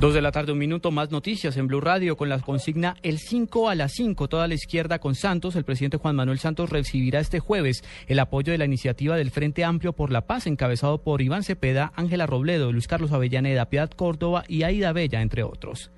Dos de la tarde, un minuto más noticias en Blue Radio con la consigna El 5 a las 5, toda la izquierda con Santos. El presidente Juan Manuel Santos recibirá este jueves el apoyo de la iniciativa del Frente Amplio por la Paz, encabezado por Iván Cepeda, Ángela Robledo, Luis Carlos Avellaneda, Piedad Córdoba y Aida Bella, entre otros.